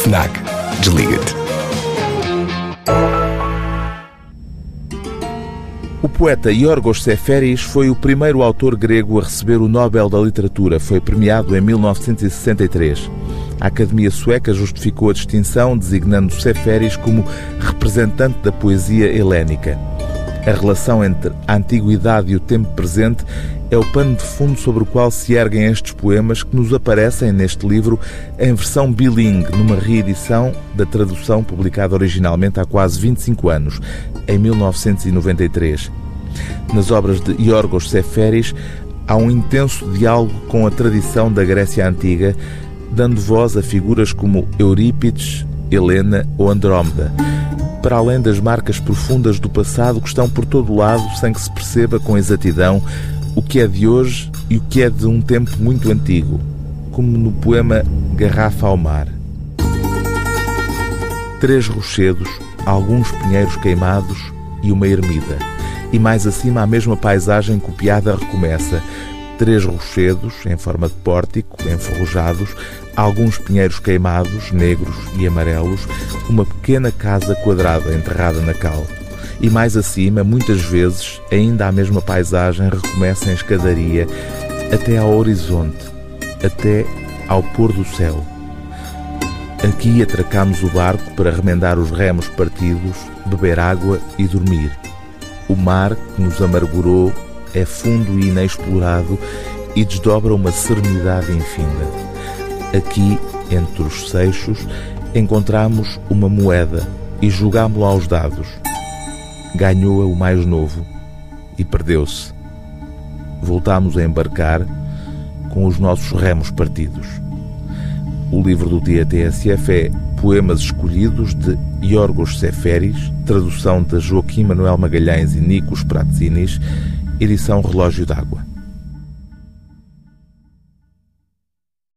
FNAC. Desliga-te. O poeta Yorgos Seferis foi o primeiro autor grego a receber o Nobel da Literatura. Foi premiado em 1963. A Academia Sueca justificou a distinção, designando Seferis como representante da poesia helénica. A relação entre a antiguidade e o tempo presente é o pano de fundo sobre o qual se erguem estes poemas que nos aparecem neste livro em versão bilingue, numa reedição da tradução publicada originalmente há quase 25 anos, em 1993. Nas obras de Yorgos Seferis há um intenso diálogo com a tradição da Grécia Antiga, dando voz a figuras como Eurípides, Helena ou Andrómeda para além das marcas profundas do passado que estão por todo lado sem que se perceba com exatidão o que é de hoje e o que é de um tempo muito antigo, como no poema Garrafa ao Mar. Três rochedos, alguns pinheiros queimados e uma ermida. E mais acima a mesma paisagem copiada recomeça. Três rochedos, em forma de pórtico, enferrujados, alguns pinheiros queimados, negros e amarelos, uma pequena casa quadrada enterrada na cal. E mais acima, muitas vezes, ainda a mesma paisagem recomeça em escadaria até ao horizonte, até ao pôr do céu. Aqui atracamos o barco para remendar os remos partidos, beber água e dormir. O mar que nos amargurou é fundo e inexplorado e desdobra uma serenidade infinda. Aqui, entre os seixos, encontramos uma moeda e jogámo-la aos dados. Ganhou-a o mais novo e perdeu-se. Voltámos a embarcar com os nossos remos partidos. O livro do dia TSF é Poemas Escolhidos de Yorgos Seferis, tradução de Joaquim Manuel Magalhães e Nicos Pratzinis, edição Relógio d'Água.